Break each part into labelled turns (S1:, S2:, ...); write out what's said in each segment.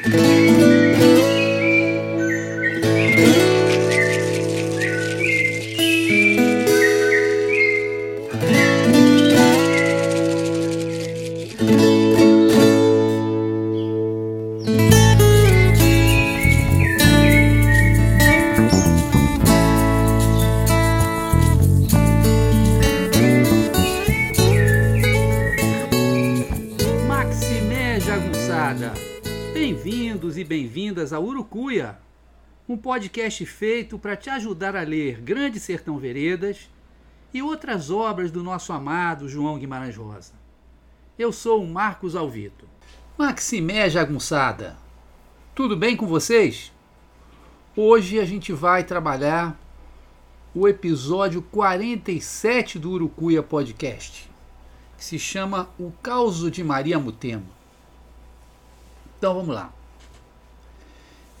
S1: Bem-vindos podcast feito para te ajudar a ler Grande Sertão Veredas e outras obras do nosso amado João Guimarães Rosa. Eu sou o Marcos Alvito. Maximé Jagunçada, tudo bem com vocês? Hoje a gente vai trabalhar o episódio 47 do Urucuia Podcast, que se chama O Causo de Maria Mutema. Então vamos lá.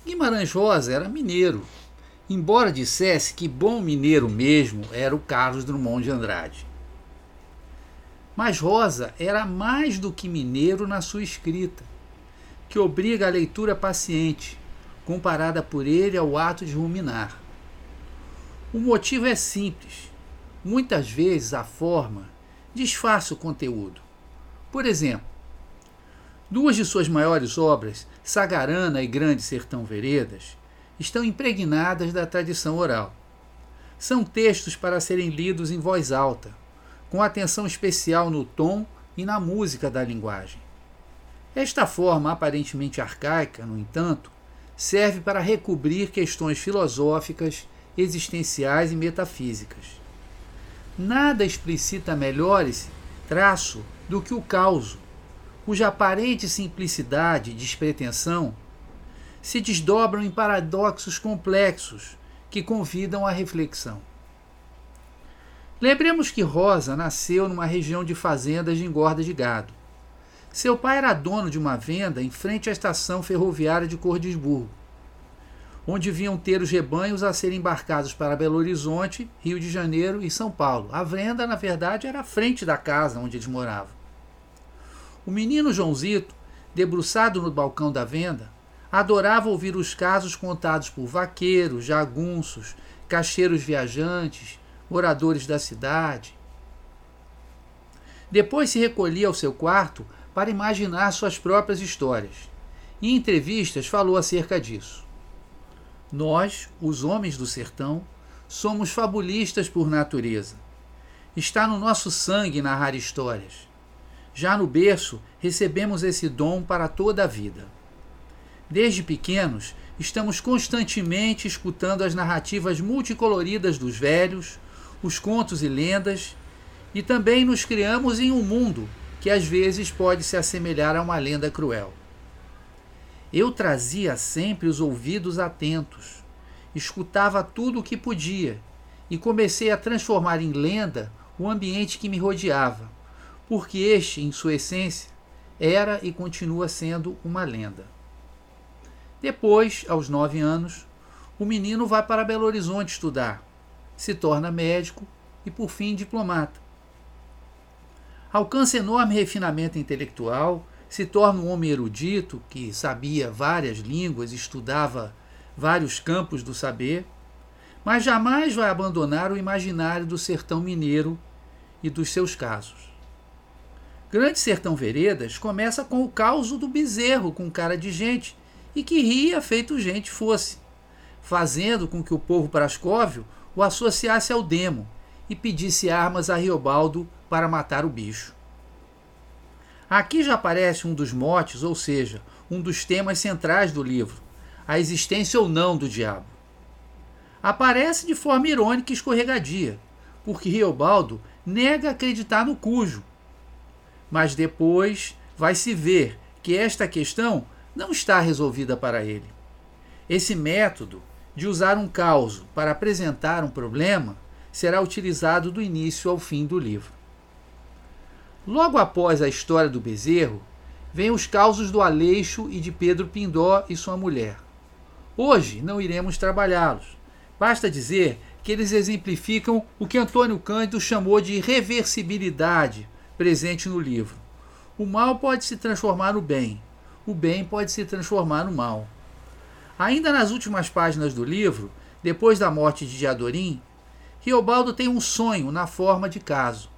S1: Guimarães Rosa era mineiro, embora dissesse que bom mineiro mesmo era o Carlos Drummond de Andrade. Mas Rosa era mais do que mineiro na sua escrita, que obriga a leitura paciente, comparada por ele ao ato de ruminar. O motivo é simples. Muitas vezes a forma disfarça o conteúdo. Por exemplo, Duas de suas maiores obras, Sagarana e Grande Sertão Veredas, estão impregnadas da tradição oral. São textos para serem lidos em voz alta, com atenção especial no tom e na música da linguagem. Esta forma aparentemente arcaica, no entanto, serve para recobrir questões filosóficas, existenciais e metafísicas. Nada explicita esse traço do que o causo, cuja aparente simplicidade e despretensão se desdobram em paradoxos complexos que convidam à reflexão. Lembremos que Rosa nasceu numa região de fazendas de engorda de gado. Seu pai era dono de uma venda em frente à estação ferroviária de Cordisburgo, onde vinham ter os rebanhos a serem embarcados para Belo Horizonte, Rio de Janeiro e São Paulo. A venda, na verdade, era à frente da casa onde eles moravam. O menino Joãozito, debruçado no balcão da venda, adorava ouvir os casos contados por vaqueiros, jagunços, cacheiros viajantes, moradores da cidade. Depois se recolhia ao seu quarto para imaginar suas próprias histórias. Em entrevistas falou acerca disso. Nós, os homens do sertão, somos fabulistas por natureza. Está no nosso sangue narrar histórias. Já no berço, recebemos esse dom para toda a vida. Desde pequenos, estamos constantemente escutando as narrativas multicoloridas dos velhos, os contos e lendas, e também nos criamos em um mundo que às vezes pode se assemelhar a uma lenda cruel. Eu trazia sempre os ouvidos atentos, escutava tudo o que podia e comecei a transformar em lenda o ambiente que me rodeava porque este, em sua essência, era e continua sendo uma lenda. Depois, aos nove anos, o menino vai para Belo Horizonte estudar, se torna médico e, por fim, diplomata. Alcança enorme refinamento intelectual, se torna um homem erudito que sabia várias línguas, estudava vários campos do saber, mas jamais vai abandonar o imaginário do sertão mineiro e dos seus casos. Grande Sertão Veredas começa com o caos do bezerro com cara de gente e que ria feito gente fosse, fazendo com que o povo prascóvio o associasse ao demo e pedisse armas a Riobaldo para matar o bicho. Aqui já aparece um dos motes, ou seja, um dos temas centrais do livro, a existência ou não do diabo. Aparece de forma irônica e escorregadia, porque Riobaldo nega acreditar no cujo, mas depois vai se ver que esta questão não está resolvida para ele. Esse método de usar um caos para apresentar um problema será utilizado do início ao fim do livro. Logo após a história do bezerro, vem os causos do Aleixo e de Pedro Pindó e sua mulher. Hoje não iremos trabalhá-los. Basta dizer que eles exemplificam o que Antônio Cândido chamou de reversibilidade presente no livro. O mal pode se transformar no bem. o bem pode se transformar no mal. Ainda nas últimas páginas do livro, depois da morte de Diadorim, Riobaldo tem um sonho na forma de caso,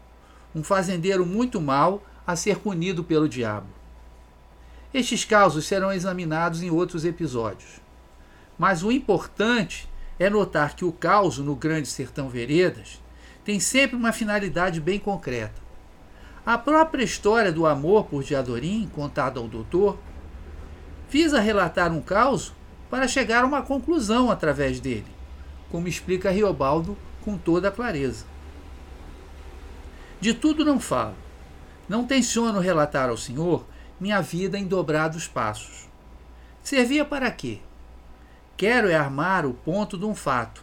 S1: um fazendeiro muito mau a ser punido pelo diabo. Estes casos serão examinados em outros episódios. Mas o importante é notar que o caos no Grande Sertão Veredas tem sempre uma finalidade bem concreta. A própria história do amor por Diadorim, contada ao doutor, visa relatar um caos para chegar a uma conclusão através dele, como explica Riobaldo com toda a clareza. De tudo não falo. Não tenciono relatar ao Senhor minha vida em dobrados passos. Servia para quê? Quero é armar o ponto de um fato,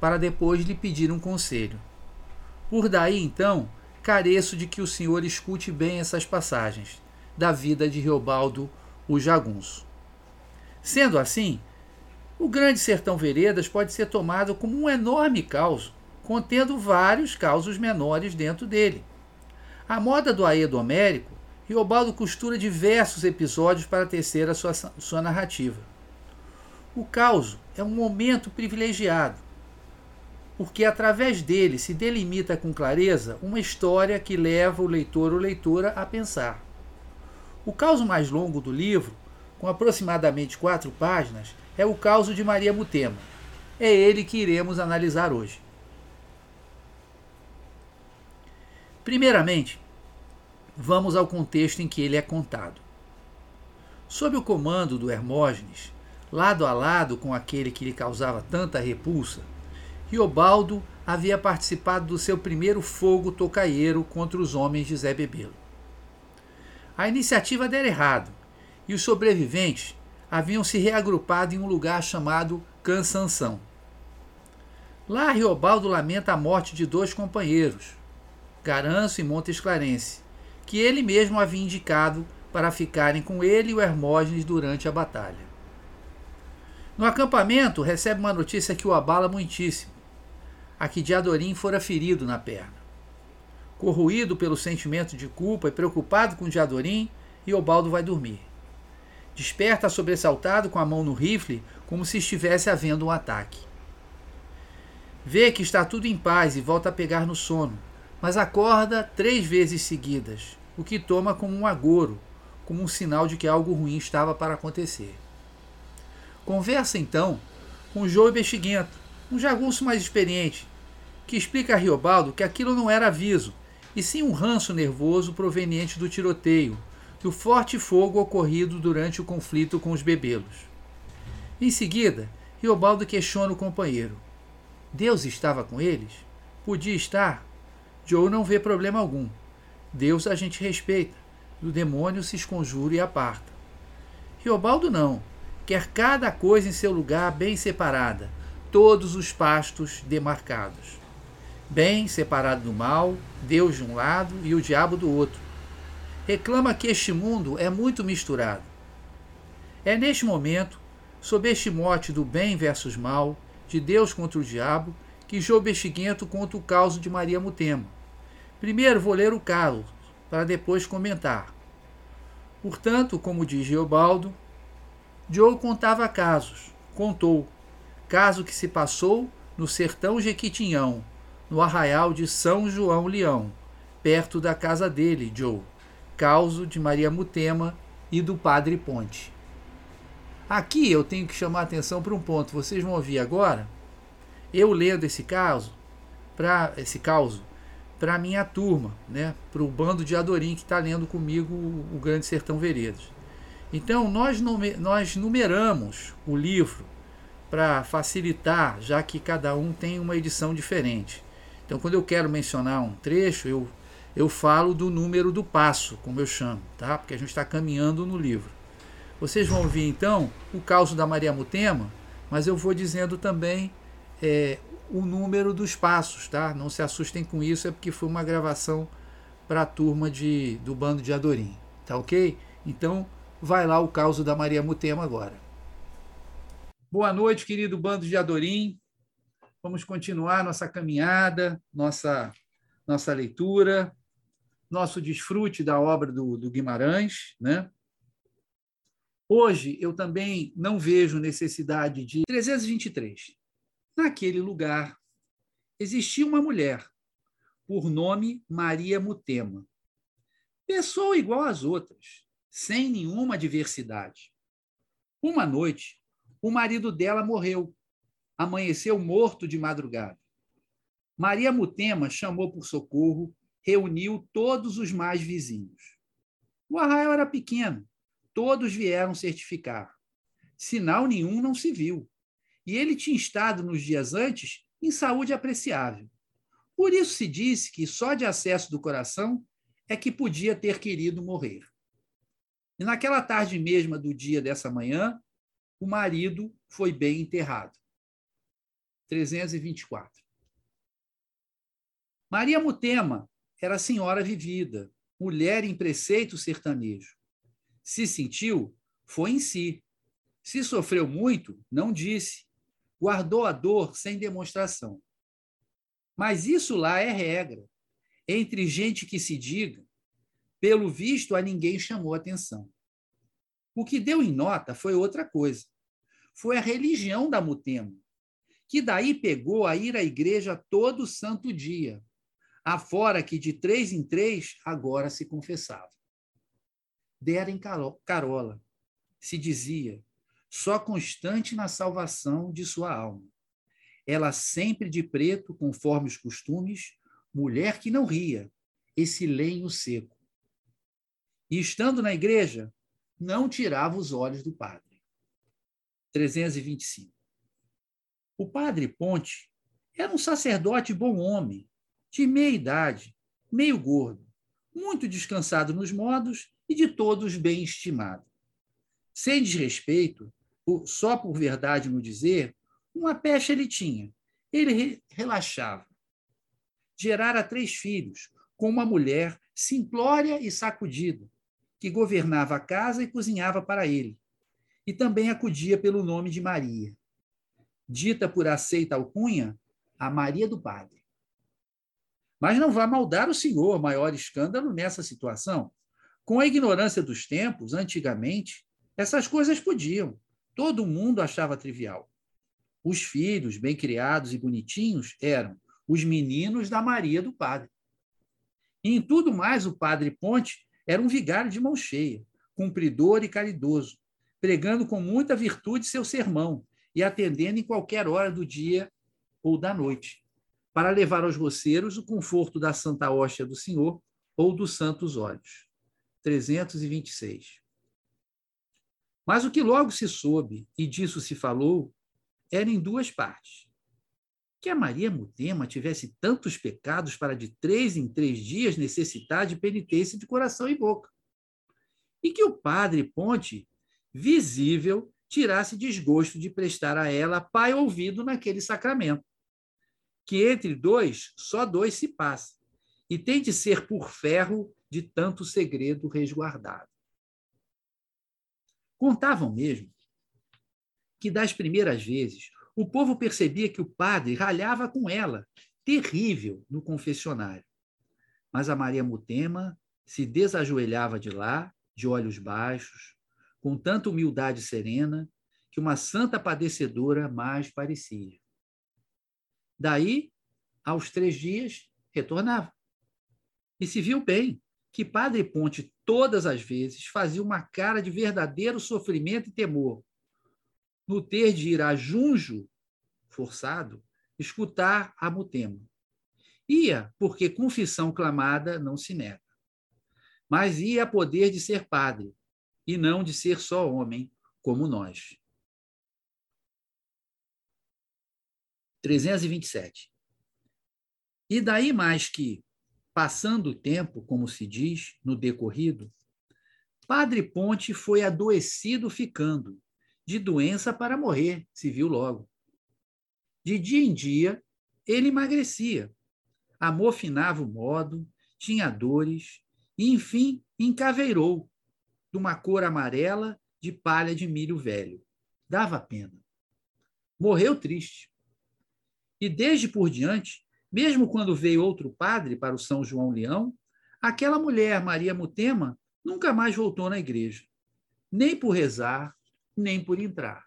S1: para depois lhe pedir um conselho. Por daí, então, careço de que o senhor escute bem essas passagens da vida de Riobaldo o Jagunço. Sendo assim, o Grande Sertão Veredas pode ser tomado como um enorme caos, contendo vários causos menores dentro dele. A moda do aedo homérico, Riobaldo costura diversos episódios para tecer a sua, sua narrativa. O caos é um momento privilegiado, porque através dele se delimita com clareza uma história que leva o leitor ou leitora a pensar. O caos mais longo do livro, com aproximadamente quatro páginas, é o caos de Maria Mutema. É ele que iremos analisar hoje. Primeiramente, vamos ao contexto em que ele é contado. Sob o comando do Hermógenes, lado a lado com aquele que lhe causava tanta repulsa, Riobaldo havia participado do seu primeiro fogo tocaieiro contra os homens de Zé Bebelo. A iniciativa dera errado e os sobreviventes haviam se reagrupado em um lugar chamado Cansanção. Lá Riobaldo lamenta a morte de dois companheiros, Garanço e Montes Clarence, que ele mesmo havia indicado para ficarem com ele e o Hermógenes durante a batalha. No acampamento, recebe uma notícia que o abala muitíssimo. A que Diadorim fora ferido na perna. Corroído pelo sentimento de culpa e preocupado com Diadorim, Riobaldo vai dormir. Desperta sobressaltado com a mão no rifle, como se estivesse havendo um ataque. Vê que está tudo em paz e volta a pegar no sono, mas acorda três vezes seguidas, o que toma como um agouro, como um sinal de que algo ruim estava para acontecer. Conversa então com Joe Bexiguento, um jagunço mais experiente, que explica a Riobaldo que aquilo não era aviso, e sim um ranço nervoso proveniente do tiroteio, do forte fogo ocorrido durante o conflito com os bebelos. Em seguida, Riobaldo questiona o companheiro. Deus estava com eles? Podia estar? Joe não vê problema algum. Deus a gente respeita. O demônio se esconjura e aparta. Riobaldo não quer cada coisa em seu lugar bem separada, todos os pastos demarcados. Bem separado do mal, Deus de um lado e o diabo do outro. Reclama que este mundo é muito misturado. É neste momento, sob este mote do bem versus mal, de Deus contra o diabo, que João Bexiguento conta o caso de Maria Mutema. Primeiro vou ler o caso, para depois comentar. Portanto, como diz Geobaldo, Joe contava casos. Contou. Caso que se passou no sertão Jequitinhão, no arraial de São João Leão, perto da casa dele, Joe. Causo de Maria Mutema e do Padre Ponte. Aqui eu tenho que chamar a atenção para um ponto. Vocês vão ouvir agora. Eu lendo esse caso, para esse caso, para minha turma, né? para o bando de Adorim que está lendo comigo o Grande Sertão Veredas. Então, nós, nós numeramos o livro para facilitar, já que cada um tem uma edição diferente. Então, quando eu quero mencionar um trecho, eu, eu falo do número do passo, como eu chamo, tá? porque a gente está caminhando no livro. Vocês vão ouvir então o caso da Maria Mutema, mas eu vou dizendo também é, o número dos passos, tá? Não se assustem com isso, é porque foi uma gravação para a turma de, do bando de Adorim, tá ok? Então, vai lá o caos da Maria Mutema agora. Boa noite, querido bando de Adorim. Vamos continuar nossa caminhada, nossa, nossa leitura, nosso desfrute da obra do, do Guimarães. Né? Hoje eu também não vejo necessidade de 323. Naquele lugar existia uma mulher, por nome Maria Mutema. Pessoa igual às outras, sem nenhuma diversidade. Uma noite, o marido dela morreu. Amanheceu morto de madrugada. Maria Mutema chamou por socorro, reuniu todos os mais vizinhos. O arraial era pequeno, todos vieram certificar. Sinal nenhum não se viu. E ele tinha estado nos dias antes em saúde apreciável. Por isso se disse que só de acesso do coração é que podia ter querido morrer. E naquela tarde mesma do dia dessa manhã, o marido foi bem enterrado. 324. Maria Mutema era senhora vivida, mulher em preceito sertanejo. Se sentiu, foi em si. Se sofreu muito, não disse. Guardou a dor sem demonstração. Mas isso lá é regra. Entre gente que se diga, pelo visto, a ninguém chamou atenção. O que deu em nota foi outra coisa. Foi a religião da Mutema, que daí pegou a ir à igreja todo santo dia, afora que de três em três agora se confessava. Dera em carola, se dizia, só constante na salvação de sua alma. Ela sempre de preto, conforme os costumes, mulher que não ria, esse lenho seco. E estando na igreja, não tirava os olhos do padre. 325. O padre Ponte era um sacerdote bom homem, de meia idade, meio gordo, muito descansado nos modos e de todos bem estimado. Sem desrespeito, só por verdade no dizer, uma pecha ele tinha. Ele relaxava. Gerara três filhos, com uma mulher simplória e sacudida, que governava a casa e cozinhava para ele, e também acudia pelo nome de Maria. Dita por aceita alcunha, a Maria do Padre. Mas não vá maldar o senhor, maior escândalo nessa situação. Com a ignorância dos tempos, antigamente, essas coisas podiam. Todo mundo achava trivial. Os filhos, bem criados e bonitinhos, eram os meninos da Maria do Padre. E em tudo mais, o padre Ponte era um vigário de mão cheia, cumpridor e caridoso, pregando com muita virtude seu sermão e atendendo em qualquer hora do dia ou da noite, para levar aos voceiros o conforto da Santa Hóstia do Senhor ou dos Santos Olhos. 326. Mas o que logo se soube, e disso se falou, era em duas partes. Que a Maria Mutema tivesse tantos pecados para de três em três dias necessitar de penitência de coração e boca. E que o padre Ponte, visível, tirasse desgosto de prestar a ela pai ouvido naquele sacramento. Que entre dois, só dois se passa, e tem de ser por ferro de tanto segredo resguardado. Contavam mesmo que das primeiras vezes o povo percebia que o padre ralhava com ela, terrível, no confessionário. Mas a Maria Mutema se desajoelhava de lá, de olhos baixos, com tanta humildade serena, que uma santa padecedora mais parecia. Daí, aos três dias, retornava. E se viu bem que Padre Ponte, todas as vezes, fazia uma cara de verdadeiro sofrimento e temor, no ter de ir a Junjo, forçado, escutar a Mutema. Ia, porque confissão clamada não se nega. Mas ia a poder de ser padre, e não de ser só homem, como nós. 327. E daí mais que, passando o tempo, como se diz, no decorrido, Padre Ponte foi adoecido ficando, de doença para morrer, se viu logo. De dia em dia, ele emagrecia, amofinava o modo, tinha dores, e, enfim, encaveirou, de uma cor amarela de palha de milho velho. Dava pena. Morreu triste. E desde por diante, mesmo quando veio outro padre para o São João Leão, aquela mulher, Maria Mutema, nunca mais voltou na igreja. nem por rezar, nem por entrar.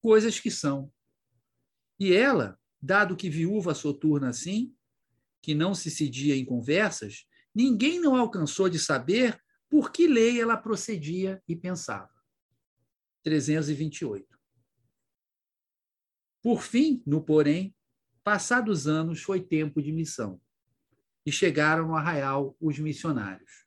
S1: Coisas que são. E ela, dado que viúva soturna assim, que não se cedia em conversas, ninguém não alcançou de saber por que lei ela procedia e pensava. 328. Por fim, no porém, passados anos foi tempo de missão, e chegaram no arraial os missionários.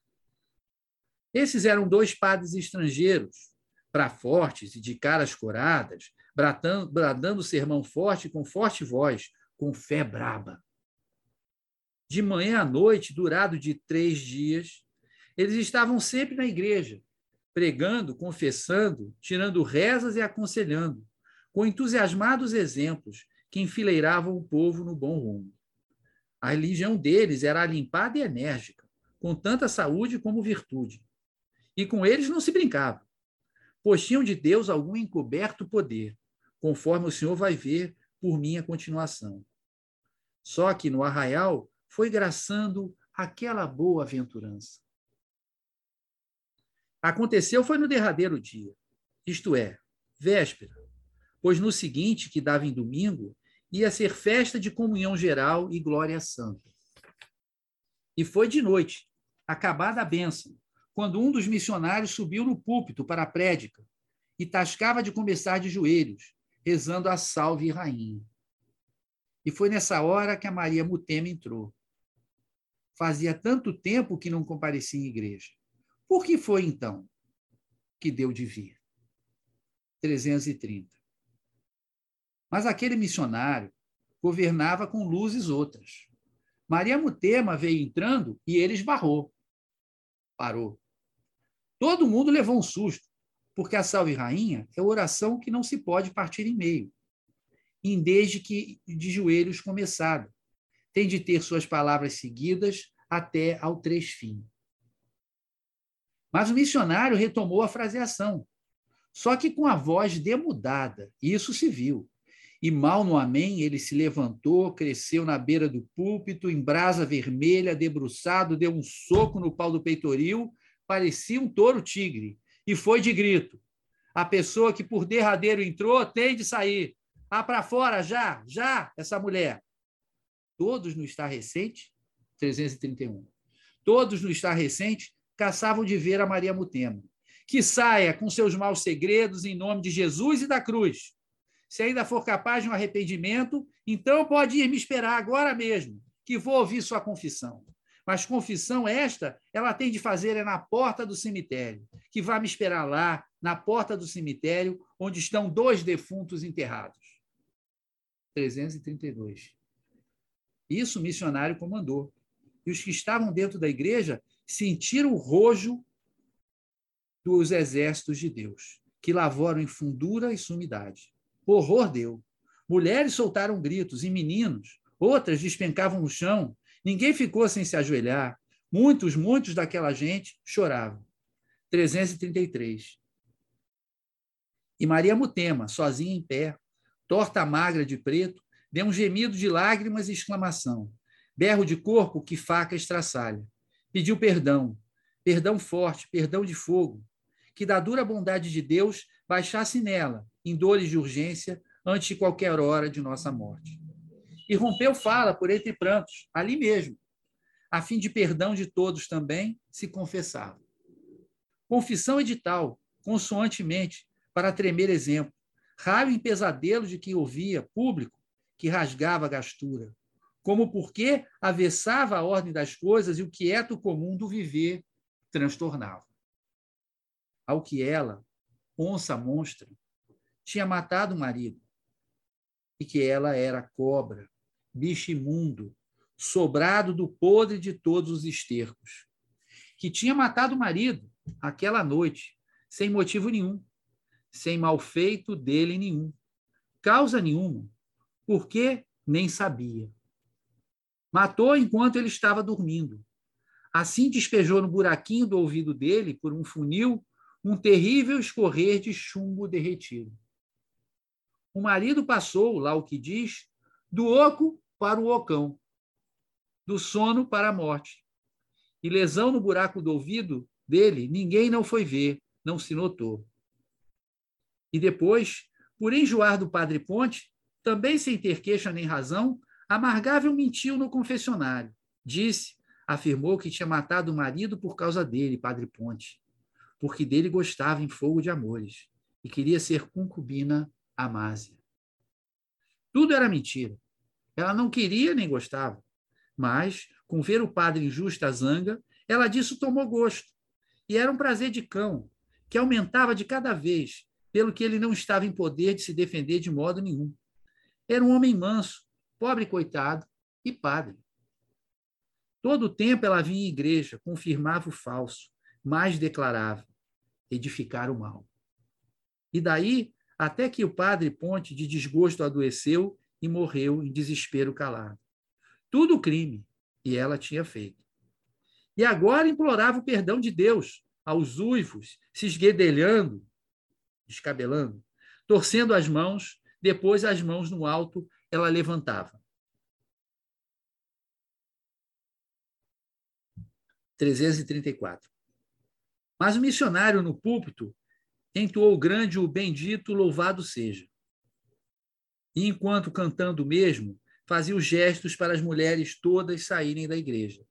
S1: Esses eram dois padres estrangeiros, para fortes e de caras coradas, bradando, bradando sermão forte com forte voz, com fé braba. De manhã à noite, durado de três dias, eles estavam sempre na igreja, pregando, confessando, tirando rezas e aconselhando, com entusiasmados exemplos que enfileiravam o povo no bom rumo. A religião deles era limpada e enérgica, com tanta saúde como virtude. E com eles não se brincava, pois tinham de Deus algum encoberto poder, conforme o Senhor vai ver por minha continuação. Só que no arraial foi graçando aquela boa aventurança. Aconteceu foi no derradeiro dia, isto é, véspera, pois no seguinte, que dava em domingo, ia ser festa de comunhão geral e glória santa. E foi de noite, acabada a bênção, quando um dos missionários subiu no púlpito para a prédica e tascava de começar de joelhos, rezando a salve rainha. E foi nessa hora que a Maria Mutema entrou. Fazia tanto tempo que não comparecia em igreja. Por que foi, então, que deu de vir? 330. Mas aquele missionário governava com luzes outras. Maria Mutema veio entrando e ele esbarrou. Parou. Todo mundo levou um susto, porque a Salve Rainha é oração que não se pode partir em meio, em desde que de joelhos começada. Tem de ter suas palavras seguidas até ao três fim. Mas o missionário retomou a fraseação, só que com a voz demudada. Isso se viu. E mal no amém, ele se levantou, cresceu na beira do púlpito, em brasa vermelha, debruçado, deu um soco no pau do peitoril, parecia um touro tigre, e foi de grito. A pessoa que por derradeiro entrou tem de sair. Ah, para fora, já, já, essa mulher. Todos no estar recente, 331. Todos no estar recente caçavam de ver a Maria Mutema. Que saia com seus maus segredos em nome de Jesus e da cruz. Se ainda for capaz de um arrependimento, então pode ir me esperar agora mesmo, que vou ouvir sua confissão. Mas confissão esta, ela tem de fazer é na porta do cemitério, que vai me esperar lá, na porta do cemitério, onde estão dois defuntos enterrados. 332. Isso o missionário comandou. E os que estavam dentro da igreja sentiram o rojo dos exércitos de Deus, que lavoram em fundura e sumidade. Horror deu. Mulheres soltaram gritos e meninos, outras despencavam no chão. Ninguém ficou sem se ajoelhar. Muitos, muitos daquela gente choravam. 333. E Maria Mutema, sozinha em pé, torta magra de preto, deu um gemido de lágrimas e exclamação. Berro de corpo que faca estraçalha pediu perdão, perdão forte, perdão de fogo, que da dura bondade de Deus baixasse nela, em dores de urgência, antes de qualquer hora de nossa morte. E rompeu fala por entre prantos, ali mesmo, a fim de perdão de todos também se confessava. Confissão edital, consoantemente, para tremer exemplo, raio em pesadelo de quem ouvia, público, que rasgava a gastura, como porque avessava a ordem das coisas e o quieto comum do viver transtornava. Ao que ela, onça monstra, tinha matado o marido, e que ela era cobra, bicho imundo, sobrado do podre de todos os estercos, que tinha matado o marido aquela noite, sem motivo nenhum, sem malfeito dele nenhum, causa nenhuma, porque nem sabia. Matou enquanto ele estava dormindo. Assim despejou no buraquinho do ouvido dele, por um funil, um terrível escorrer de chumbo derretido. O marido passou, lá o que diz, do oco para o ocão, do sono para a morte. E lesão no buraco do ouvido dele, ninguém não foi ver, não se notou. E depois, por enjoar do padre Ponte, também sem ter queixa nem razão, Amargável mentiu no confessionário. Disse, afirmou que tinha matado o marido por causa dele, padre Ponte, porque dele gostava em fogo de amores e queria ser concubina Amásia. Tudo era mentira. Ela não queria nem gostava. Mas, com ver o padre em justa zanga, ela disso tomou gosto. E era um prazer de cão, que aumentava de cada vez, pelo que ele não estava em poder de se defender de modo nenhum. Era um homem manso, pobre coitado e padre. Todo o tempo ela vinha em igreja, confirmava o falso, mas declarava edificar o mal. E daí, até que o padre Ponte, de desgosto, adoeceu e morreu em desespero calado. Tudo crime, e ela tinha feito. E agora implorava o perdão de Deus aos uivos, se esguedelhando, descabelando, torcendo as mãos, depois as mãos no alto ela levantava. 334. Mas o missionário no púlpito entoou grande o bendito louvado seja. E enquanto cantando mesmo, fazia os gestos para as mulheres todas saírem da igreja,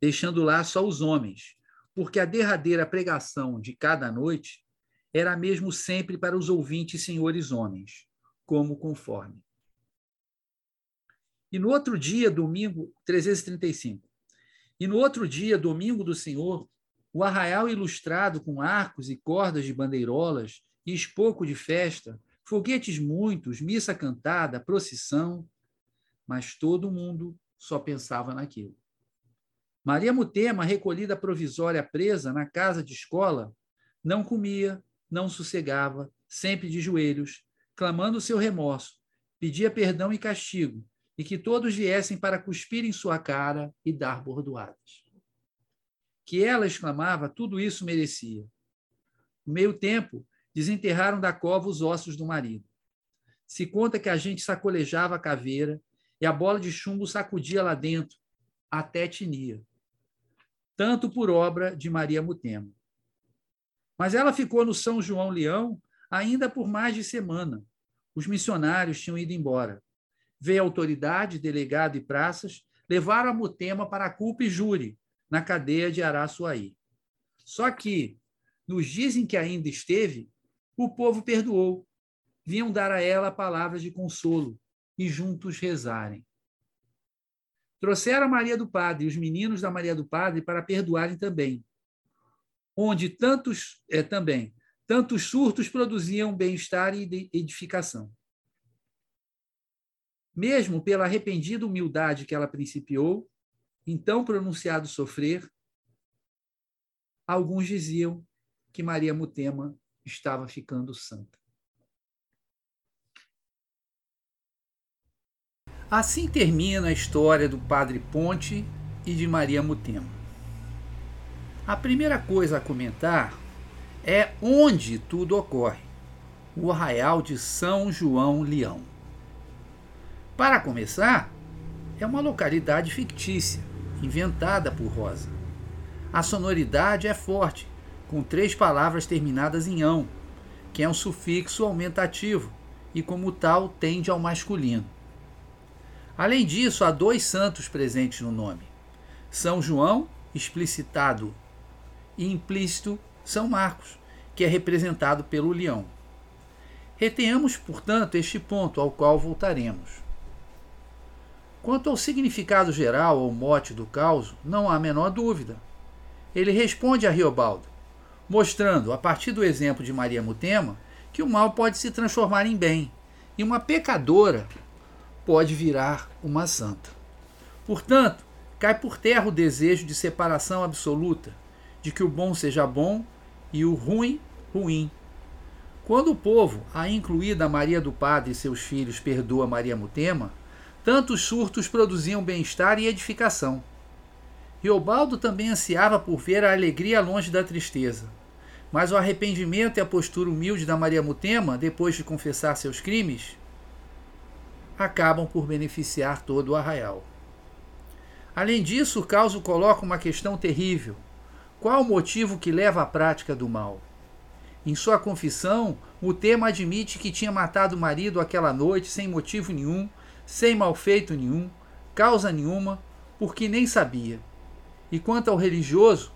S1: deixando lá só os homens, porque a derradeira pregação de cada noite era mesmo sempre para os ouvintes senhores homens, como conforme. E no outro dia, domingo, 335. E no outro dia, domingo do Senhor, o arraial ilustrado com arcos e cordas de bandeirolas e espoco de festa, foguetes muitos, missa cantada, procissão, mas todo mundo só pensava naquilo. Maria Mutema, recolhida provisória presa na casa de escola, não comia, não sossegava, sempre de joelhos, clamando seu remorso, pedia perdão e castigo, e que todos viessem para cuspir em sua cara e dar bordoadas. Que ela exclamava, tudo isso merecia. No meio tempo, desenterraram da cova os ossos do marido. Se conta que a gente sacolejava a caveira e a bola de chumbo sacudia lá dentro, até tinia. Tanto por obra de Maria Mutema. Mas ela ficou no São João Leão ainda por mais de semana. Os missionários tinham ido embora veio autoridade, delegado e praças, levaram a Mutema para a culpa e júri, na cadeia de Araçuaí. Só que, nos dias em que ainda esteve, o povo perdoou. Vinham dar a ela palavras de consolo e juntos rezarem. Trouxeram a Maria do Padre e os meninos da Maria do Padre para perdoarem também. Onde tantos, é, também, tantos surtos produziam bem-estar e edificação mesmo pela arrependida humildade que ela principiou, então pronunciado sofrer, alguns diziam que Maria Mutema estava ficando santa. Assim termina a história do Padre Ponte e de Maria Mutema. A primeira coisa a comentar é onde tudo ocorre: o arraial de São João Leão. Para começar, é uma localidade fictícia, inventada por Rosa. A sonoridade é forte, com três palavras terminadas em ão, que é um sufixo aumentativo e, como tal, tende ao masculino. Além disso, há dois santos presentes no nome: São João, explicitado, e implícito São Marcos, que é representado pelo leão. Retenhamos, portanto, este ponto ao qual voltaremos. Quanto ao significado geral ou mote do caos, não há a menor dúvida. Ele responde a Riobaldo, mostrando, a partir do exemplo de Maria Mutema, que o mal pode se transformar em bem e uma pecadora pode virar uma santa. Portanto, cai por terra o desejo de separação absoluta, de que o bom seja bom e o ruim, ruim. Quando o povo, a incluída Maria do Padre e seus filhos, perdoa Maria Mutema, Tantos surtos produziam bem-estar e edificação. Riobaldo também ansiava por ver a alegria longe da tristeza. Mas o arrependimento e a postura humilde da Maria Mutema, depois de confessar seus crimes, acabam por beneficiar todo o arraial. Além disso, o caso coloca uma questão terrível. Qual o motivo que leva à prática do mal? Em sua confissão, o tema admite que tinha matado o marido aquela noite sem motivo nenhum, sem malfeito nenhum, causa nenhuma, porque nem sabia. E quanto ao religioso,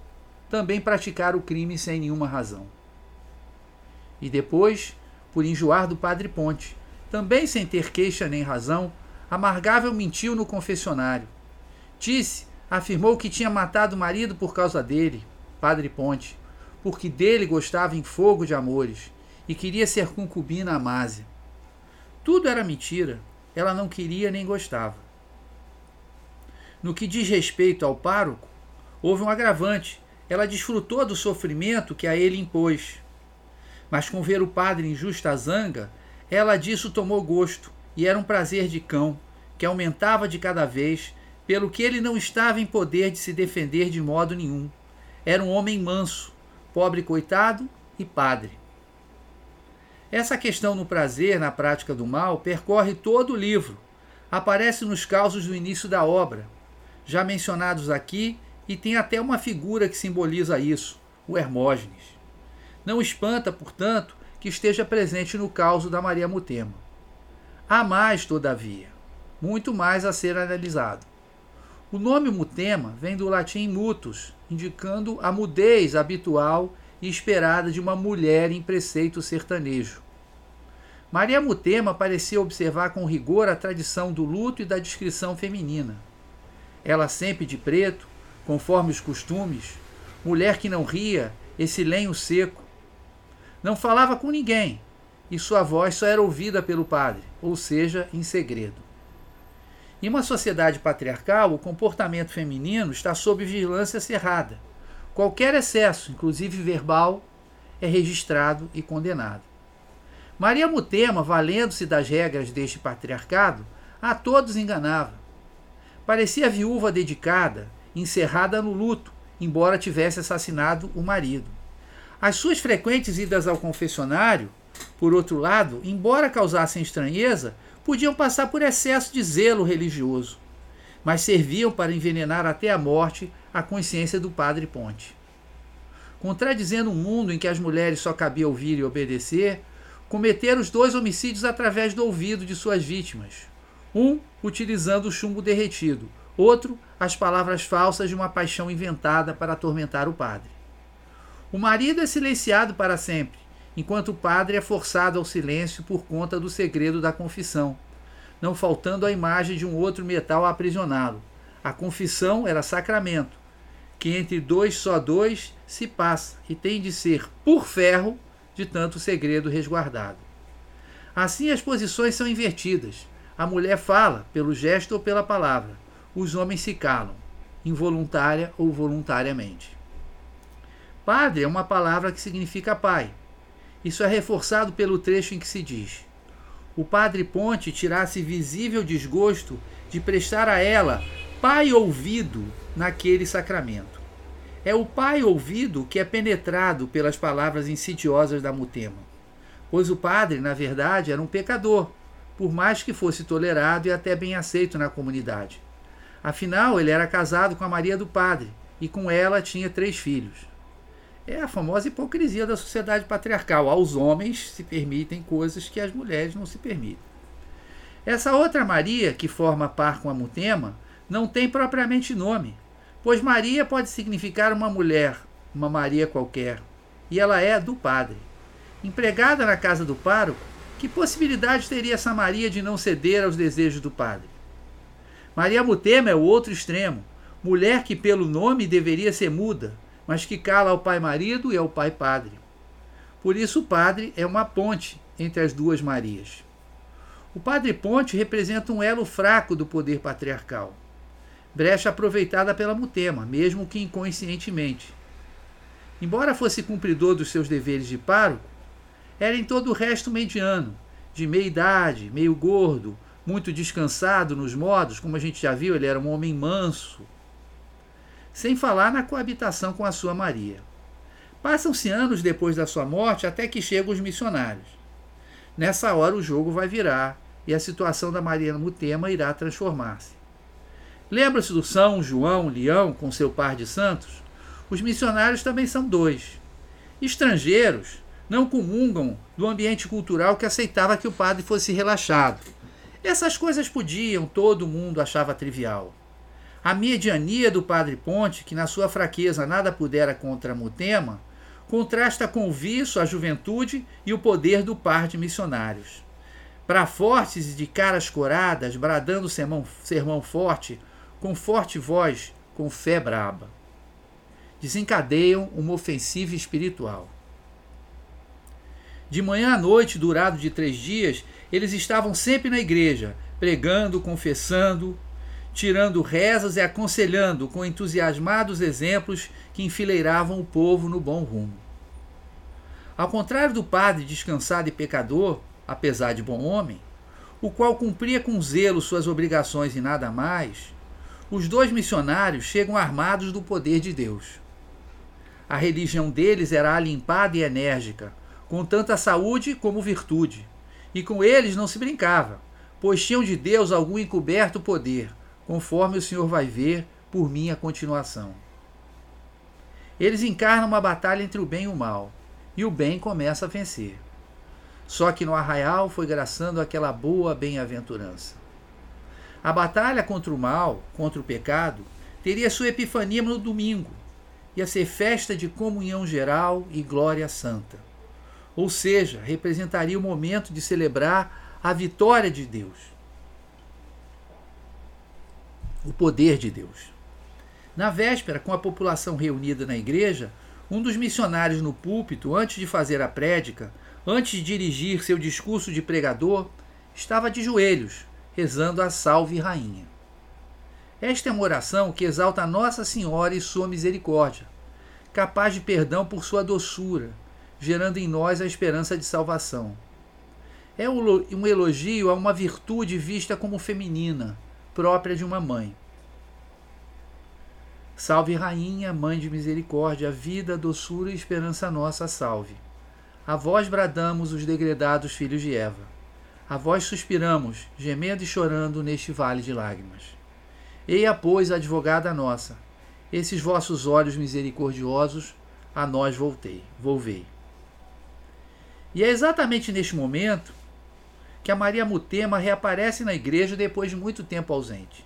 S1: também praticar o crime sem nenhuma razão. E depois, por enjoar do padre Ponte, também sem ter queixa nem razão, Amargável mentiu no confessionário. Disse, afirmou que tinha matado o marido por causa dele, padre Ponte, porque dele gostava em fogo de amores e queria ser concubina Amásia. Tudo era mentira, ela não queria nem gostava. No que diz respeito ao pároco, houve um agravante. Ela desfrutou do sofrimento que a ele impôs. Mas com ver o padre em justa zanga, ela disso tomou gosto, e era um prazer de cão, que aumentava de cada vez, pelo que ele não estava em poder de se defender de modo nenhum. Era um homem manso, pobre coitado e padre. Essa questão no prazer, na prática do mal, percorre todo o livro. Aparece nos causos do início da obra, já mencionados aqui, e tem até uma figura que simboliza isso, o Hermógenes. Não espanta, portanto, que esteja presente no caos da Maria Mutema. Há mais, todavia, muito mais a ser analisado. O nome mutema vem do latim mutus, indicando a mudez habitual e esperada de uma mulher em preceito sertanejo. Maria Mutema parecia observar com rigor a tradição do luto e da descrição feminina. Ela sempre de preto, conforme os costumes, mulher que não ria, esse lenho seco. Não falava com ninguém, e sua voz só era ouvida pelo padre, ou seja, em segredo. Em uma sociedade patriarcal, o comportamento feminino está sob vigilância cerrada. Qualquer excesso, inclusive verbal, é registrado e condenado. Maria Mutema, valendo-se das regras deste patriarcado, a todos enganava. Parecia viúva dedicada, encerrada no luto, embora tivesse assassinado o marido. As suas frequentes idas ao confessionário, por outro lado, embora causassem estranheza, podiam passar por excesso de zelo religioso, mas serviam para envenenar até a morte a consciência do padre Ponte. Contradizendo um mundo em que as mulheres só cabia ouvir e obedecer, cometeram os dois homicídios através do ouvido de suas vítimas. Um utilizando o chumbo derretido, outro as palavras falsas de uma paixão inventada para atormentar o padre. O marido é silenciado para sempre, enquanto o padre é forçado ao silêncio por conta do segredo da confissão, não faltando a imagem de um outro metal a aprisioná-lo. A confissão era sacramento, que entre dois só dois se passa e tem de ser por ferro de tanto segredo resguardado. Assim as posições são invertidas. A mulher fala pelo gesto ou pela palavra. Os homens se calam, involuntária ou voluntariamente. Padre é uma palavra que significa pai. Isso é reforçado pelo trecho em que se diz: O padre Ponte tirasse visível desgosto de prestar a ela pai ouvido naquele sacramento. É o pai ouvido que é penetrado pelas palavras insidiosas da mutema, pois o padre, na verdade, era um pecador, por mais que fosse tolerado e até bem aceito na comunidade. Afinal, ele era casado com a Maria do Padre e com ela tinha três filhos. É a famosa hipocrisia da sociedade patriarcal. Aos homens se permitem coisas que às mulheres não se permitem. Essa outra Maria, que forma par com a Mutema, não tem propriamente nome, Pois Maria pode significar uma mulher, uma Maria qualquer, e ela é do padre. Empregada na casa do pároco, que possibilidade teria essa Maria de não ceder aos desejos do padre? Maria Mutema é o outro extremo, mulher que pelo nome deveria ser muda, mas que cala ao pai marido e ao pai padre. Por isso o padre é uma ponte entre as duas Marias. O padre ponte representa um elo fraco do poder patriarcal brecha aproveitada pela Mutema, mesmo que inconscientemente. Embora fosse cumpridor dos seus deveres de pároco, era em todo o resto mediano, de meia idade, meio gordo, muito descansado nos modos, como a gente já viu, ele era um homem manso. Sem falar na coabitação com a sua Maria. Passam-se anos depois da sua morte até que chegam os missionários. Nessa hora o jogo vai virar e a situação da Maria Mutema irá transformar-se. Lembra-se do São João Leão com seu par de santos? Os missionários também são dois. Estrangeiros não comungam do ambiente cultural que aceitava que o padre fosse relaxado. Essas coisas podiam, todo mundo achava trivial. A mediania do padre Ponte, que na sua fraqueza nada pudera contra Mutema, contrasta com o vício, a juventude e o poder do par de missionários. Para fortes e de caras coradas, bradando sermão, sermão forte, com forte voz, com fé braba. Desencadeiam uma ofensiva espiritual. De manhã à noite, durado de três dias, eles estavam sempre na igreja, pregando, confessando, tirando rezas e aconselhando com entusiasmados exemplos que enfileiravam o povo no bom rumo. Ao contrário do padre descansado e pecador, apesar de bom homem, o qual cumpria com zelo suas obrigações e nada mais, os dois missionários chegam armados do poder de Deus. A religião deles era alimpada e enérgica, com tanta saúde como virtude, e com eles não se brincava, pois tinham de Deus algum encoberto poder, conforme o Senhor vai ver por minha continuação. Eles encarnam uma batalha entre o bem e o mal, e o bem começa a vencer. Só que no arraial foi graçando aquela boa bem-aventurança. A batalha contra o mal, contra o pecado, teria sua epifania no domingo, ia ser festa de comunhão geral e glória santa. Ou seja, representaria o momento de celebrar a vitória de Deus o poder de Deus. Na véspera, com a população reunida na igreja, um dos missionários no púlpito, antes de fazer a prédica, antes de dirigir seu discurso de pregador, estava de joelhos, rezando a Salve Rainha. Esta é uma oração que exalta Nossa Senhora e sua misericórdia, capaz de perdão por sua doçura, gerando em nós a esperança de salvação. É um elogio a uma virtude vista como feminina, própria de uma mãe. Salve, Rainha, Mãe de Misericórdia, vida, doçura e esperança nossa, salve. A vós bradamos os degredados filhos de Eva. A vós suspiramos, gemendo e chorando neste vale de lágrimas. Eia, pois, advogada nossa, esses vossos olhos misericordiosos a nós voltei, volvei. E é exatamente neste momento que a Maria Mutema reaparece na igreja depois de muito tempo ausente.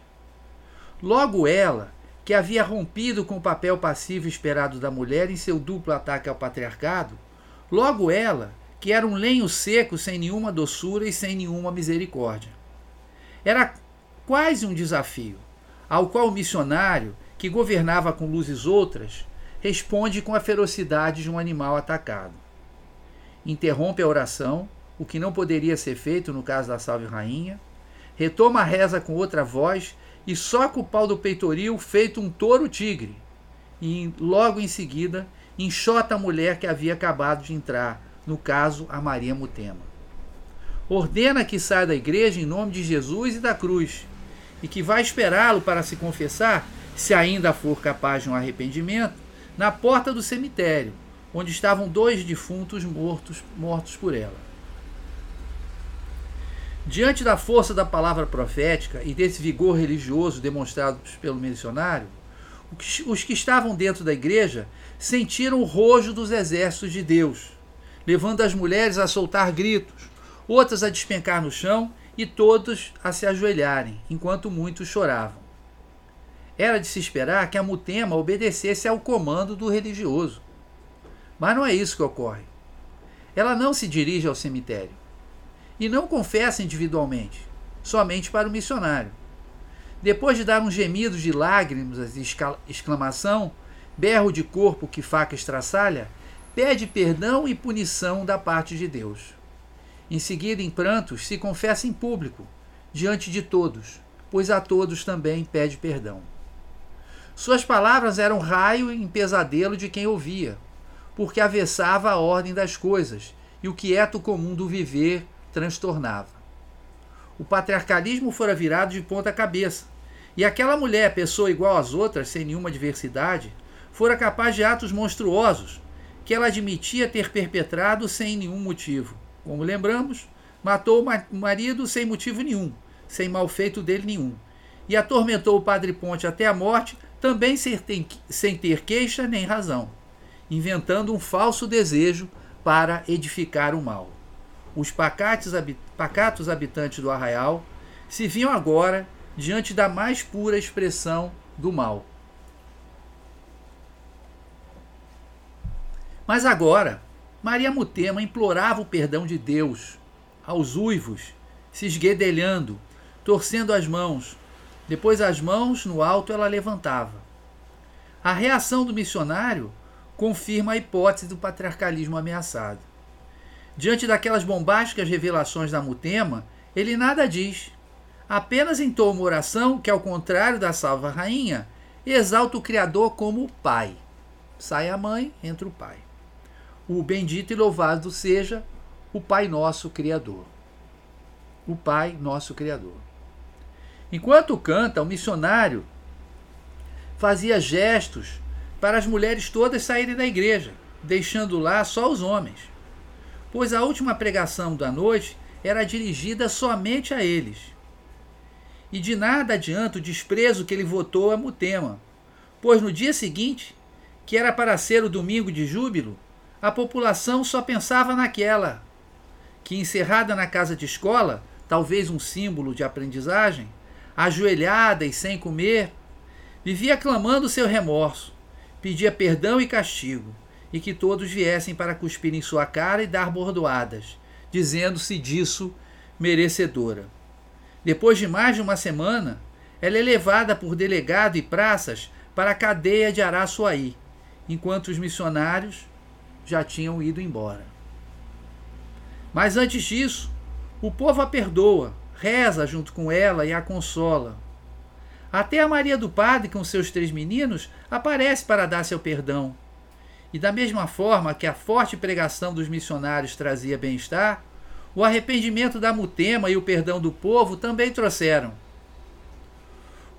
S1: Logo ela, que havia rompido com o papel passivo esperado da mulher em seu duplo ataque ao patriarcado, logo ela, que era um lenho seco sem nenhuma doçura e sem nenhuma misericórdia. Era quase um desafio, ao qual o missionário, que governava com luzes outras, responde com a ferocidade de um animal atacado. Interrompe a oração o que não poderia ser feito no caso da Salve Rainha, retoma a reza com outra voz e soca o pau do peitoril feito um touro tigre. E logo em seguida enxota a mulher que havia acabado de entrar, no caso a Maria Mutema. Ordena que saia da igreja em nome de Jesus e da cruz, e que vai esperá-lo para se confessar, se ainda for capaz de um arrependimento, na porta do cemitério, onde estavam dois defuntos mortos, mortos por ela. Diante da força da palavra profética e desse vigor religioso demonstrado pelo missionário, os que estavam dentro da igreja sentiram o rojo dos exércitos de Deus, levando as mulheres a soltar gritos, outras a despencar no chão e todos a se ajoelharem, enquanto muitos choravam. Era de se esperar que a Mutema obedecesse ao comando do religioso. Mas não é isso que ocorre. Ela não se dirige ao cemitério e não confessa individualmente, somente para o missionário. Depois de dar um gemido de lágrimas e exclamação, berro de corpo que faca estraçalha, pede perdão e punição da parte de Deus. Em seguida, em prantos, se confessa em público, diante de todos, pois a todos também pede perdão. Suas palavras eram raio em pesadelo de quem ouvia, porque avessava a ordem das coisas e o quieto comum do viver transtornava. O patriarcalismo fora virado de ponta cabeça, e aquela mulher, pessoa igual às outras, sem nenhuma diversidade, fora capaz de atos monstruosos que ela admitia ter perpetrado sem nenhum motivo. Como lembramos, matou o marido sem motivo nenhum, sem mal feito dele nenhum, e atormentou o padre Ponte até a morte, também sem ter queixa nem razão, inventando um falso desejo para edificar o mal. Os pacatos habitantes do arraial se viam agora diante da mais pura expressão do mal. Mas agora, Maria Mutema implorava o perdão de Deus aos uivos, se esguedelhando, torcendo as mãos. Depois as mãos no alto ela levantava. A reação do missionário confirma a hipótese do patriarcalismo ameaçado. Diante daquelas bombásticas revelações da Mutema, ele nada diz. Apenas entoa uma oração que, ao contrário da salva rainha, exalta o Criador como Pai. Sai a mãe, entra o Pai. O bendito e louvado seja o Pai nosso Criador. O Pai nosso Criador. Enquanto canta, o missionário fazia gestos para as mulheres todas saírem da igreja, deixando lá só os homens. Pois a última pregação da noite era dirigida somente a eles. E de nada adianta o desprezo que ele votou a Mutema, pois no dia seguinte, que era para ser o domingo de júbilo, a população só pensava naquela, que encerrada na casa de escola, talvez um símbolo de aprendizagem, ajoelhada e sem comer, vivia clamando seu remorso, pedia perdão e castigo, e que todos viessem para cuspir em sua cara e dar bordoadas, dizendo-se disso merecedora. Depois de mais de uma semana, ela é levada por delegado e praças para a cadeia de Araçuaí, enquanto os missionários já tinham ido embora. Mas antes disso, o povo a perdoa, reza junto com ela e a consola. Até a Maria do Padre, com seus três meninos, aparece para dar seu perdão. E da mesma forma que a forte pregação dos missionários trazia bem-estar, o arrependimento da Mutema e o perdão do povo também trouxeram.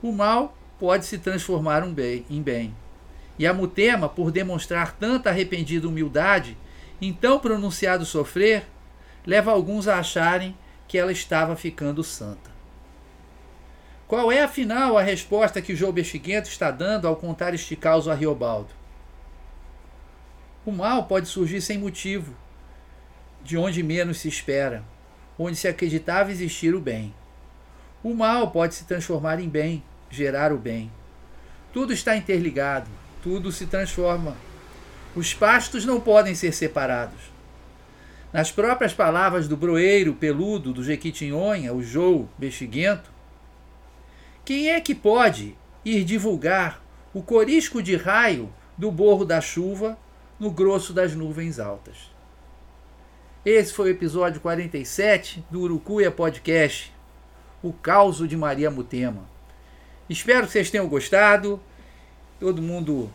S1: O mal pode se transformar em bem. E a Mutema, por demonstrar tanta arrependida humildade, em tão pronunciado sofrer, leva alguns a acharem que ela estava ficando santa. Qual é, afinal, a resposta que João Bexiguento está dando ao contar este caos a Riobaldo? O mal pode surgir sem motivo, de onde menos se espera, onde se acreditava existir o bem. O mal pode se transformar em bem, gerar o bem. Tudo está interligado, tudo se transforma. Os pastos não podem ser separados. Nas próprias palavras do broeiro peludo do Jequitinhonha, o Jou Bexiguento, quem é que pode ir divulgar o corisco de raio do borro da chuva no grosso das nuvens altas? Esse foi o episódio 47 do Urucuia Podcast, o caos de Maria Mutema. Espero que vocês tenham gostado. Todo mundo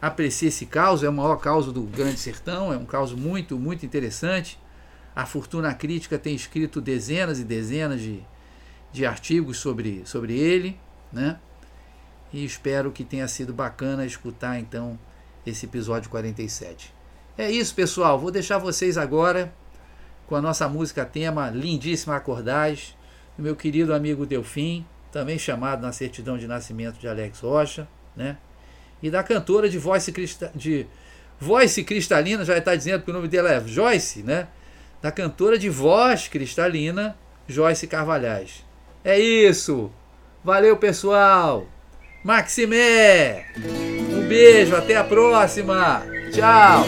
S1: aprecia esse caos, é o maior caos do Grande Sertão, é um caos muito, muito interessante. A Fortuna Crítica tem escrito dezenas e dezenas de de artigos sobre, sobre ele, né? E espero que tenha sido bacana escutar então esse episódio 47. É isso, pessoal. Vou deixar vocês agora com a nossa música tema lindíssima Acordais, do meu querido amigo Delfim, também chamado na certidão de nascimento de Alex Rocha, né? E da cantora de voz de voz cristalina, já está dizendo que o nome dela é Joyce, né? Da cantora de voz cristalina, Joyce Carvalhais. É isso. Valeu, pessoal. Maximé. Um beijo, até a próxima. Tchau.